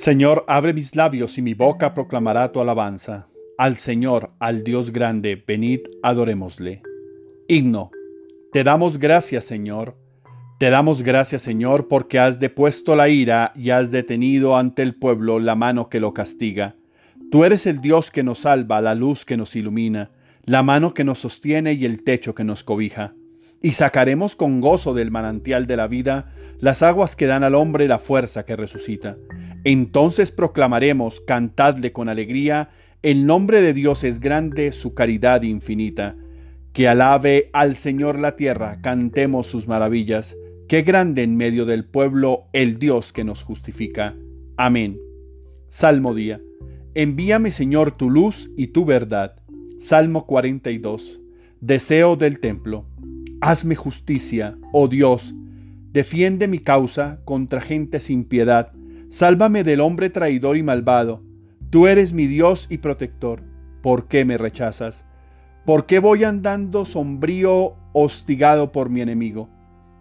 Señor, abre mis labios y mi boca proclamará tu alabanza. Al Señor, al Dios grande, venid, adorémosle. Himno. Te damos gracias, Señor. Te damos gracias, Señor, porque has depuesto la ira y has detenido ante el pueblo la mano que lo castiga. Tú eres el Dios que nos salva, la luz que nos ilumina, la mano que nos sostiene y el techo que nos cobija. Y sacaremos con gozo del manantial de la vida las aguas que dan al hombre la fuerza que resucita. Entonces proclamaremos, cantadle con alegría, el nombre de Dios es grande, su caridad infinita. Que alabe al Señor la tierra, cantemos sus maravillas. Qué grande en medio del pueblo el Dios que nos justifica. Amén. Salmo día. Envíame Señor tu luz y tu verdad. Salmo 42. Deseo del templo. Hazme justicia, oh Dios. Defiende mi causa contra gente sin piedad Sálvame del hombre traidor y malvado. Tú eres mi Dios y protector. ¿Por qué me rechazas? ¿Por qué voy andando sombrío, hostigado por mi enemigo?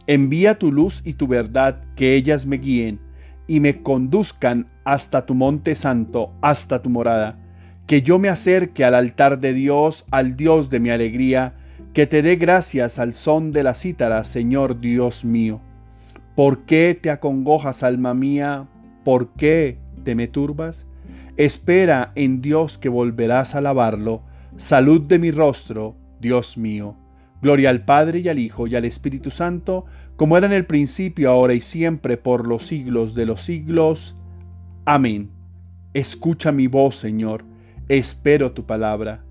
Envía tu luz y tu verdad, que ellas me guíen y me conduzcan hasta tu monte santo, hasta tu morada. Que yo me acerque al altar de Dios, al Dios de mi alegría, que te dé gracias al son de la cítara, Señor Dios mío. ¿Por qué te acongojas, alma mía? ¿Por qué te me turbas? Espera en Dios que volverás a alabarlo. Salud de mi rostro, Dios mío. Gloria al Padre y al Hijo y al Espíritu Santo, como era en el principio, ahora y siempre, por los siglos de los siglos. Amén. Escucha mi voz, Señor, espero tu palabra.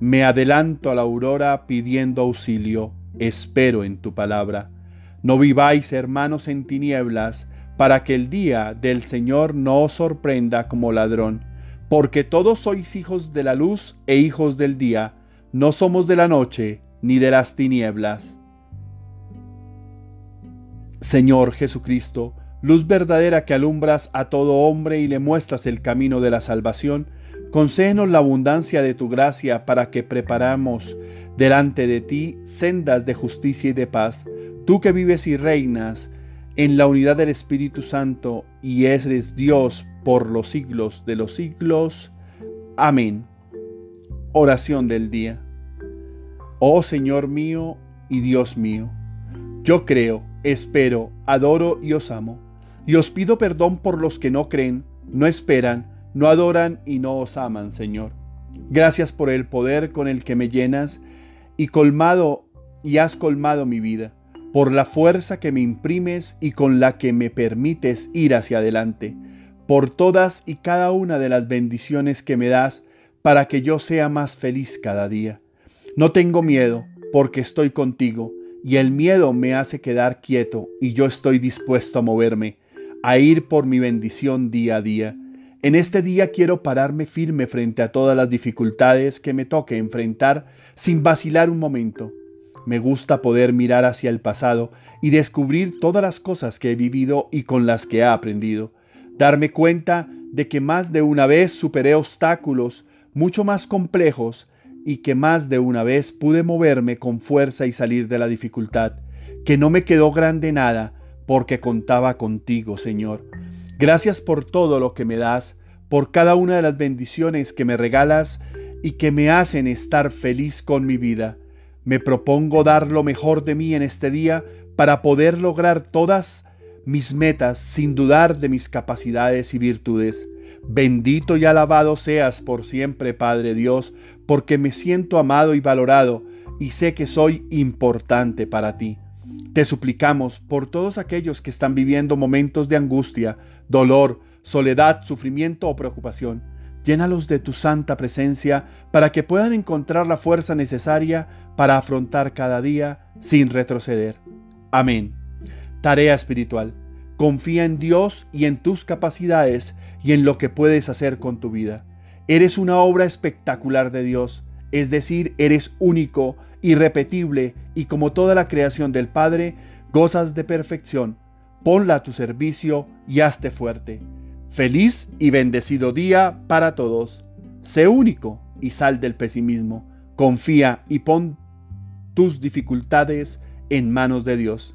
Me adelanto a la aurora pidiendo auxilio, espero en tu palabra. No viváis, hermanos, en tinieblas, para que el día del Señor no os sorprenda como ladrón, porque todos sois hijos de la luz e hijos del día, no somos de la noche ni de las tinieblas. Señor Jesucristo, luz verdadera que alumbras a todo hombre y le muestras el camino de la salvación, concédenos la abundancia de tu gracia para que preparamos delante de ti sendas de justicia y de paz, tú que vives y reinas, en la unidad del Espíritu Santo y eres Dios por los siglos de los siglos. Amén. Oración del día. Oh Señor mío y Dios mío, yo creo, espero, adoro y os amo, y os pido perdón por los que no creen, no esperan, no adoran y no os aman, Señor. Gracias por el poder con el que me llenas y colmado y has colmado mi vida por la fuerza que me imprimes y con la que me permites ir hacia adelante, por todas y cada una de las bendiciones que me das para que yo sea más feliz cada día. No tengo miedo, porque estoy contigo, y el miedo me hace quedar quieto, y yo estoy dispuesto a moverme, a ir por mi bendición día a día. En este día quiero pararme firme frente a todas las dificultades que me toque enfrentar sin vacilar un momento me gusta poder mirar hacia el pasado y descubrir todas las cosas que he vivido y con las que he aprendido. Darme cuenta de que más de una vez superé obstáculos mucho más complejos y que más de una vez pude moverme con fuerza y salir de la dificultad, que no me quedó grande nada porque contaba contigo, Señor. Gracias por todo lo que me das, por cada una de las bendiciones que me regalas y que me hacen estar feliz con mi vida. Me propongo dar lo mejor de mí en este día para poder lograr todas mis metas sin dudar de mis capacidades y virtudes. Bendito y alabado seas por siempre, Padre Dios, porque me siento amado y valorado y sé que soy importante para ti. Te suplicamos por todos aquellos que están viviendo momentos de angustia, dolor, soledad, sufrimiento o preocupación. Llénalos de tu santa presencia para que puedan encontrar la fuerza necesaria para afrontar cada día sin retroceder. Amén. Tarea espiritual. Confía en Dios y en tus capacidades y en lo que puedes hacer con tu vida. Eres una obra espectacular de Dios, es decir, eres único, irrepetible y como toda la creación del Padre, gozas de perfección. Ponla a tu servicio y hazte fuerte. Feliz y bendecido día para todos. Sé único y sal del pesimismo. Confía y pon tus dificultades en manos de Dios.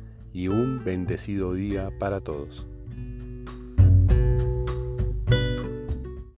y un bendecido día para todos.